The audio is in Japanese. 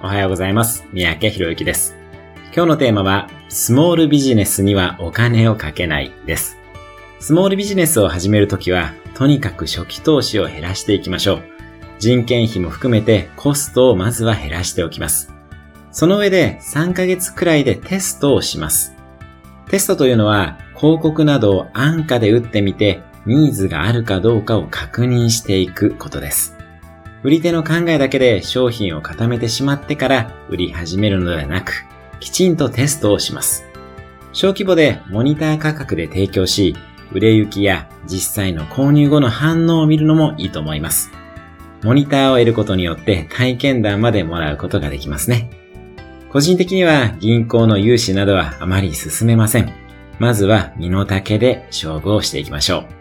おはようございます。三宅博之です。今日のテーマは、スモールビジネスにはお金をかけないです。スモールビジネスを始めるときは、とにかく初期投資を減らしていきましょう。人件費も含めてコストをまずは減らしておきます。その上で3ヶ月くらいでテストをします。テストというのは広告などを安価で打ってみてニーズがあるかどうかを確認していくことです。売り手の考えだけで商品を固めてしまってから売り始めるのではなく、きちんとテストをします。小規模でモニター価格で提供し、売れ行きや実際の購入後の反応を見るのもいいと思います。モニターを得ることによって体験談までもらうことができますね。個人的には銀行の融資などはあまり進めません。まずは身の丈で勝負をしていきましょう。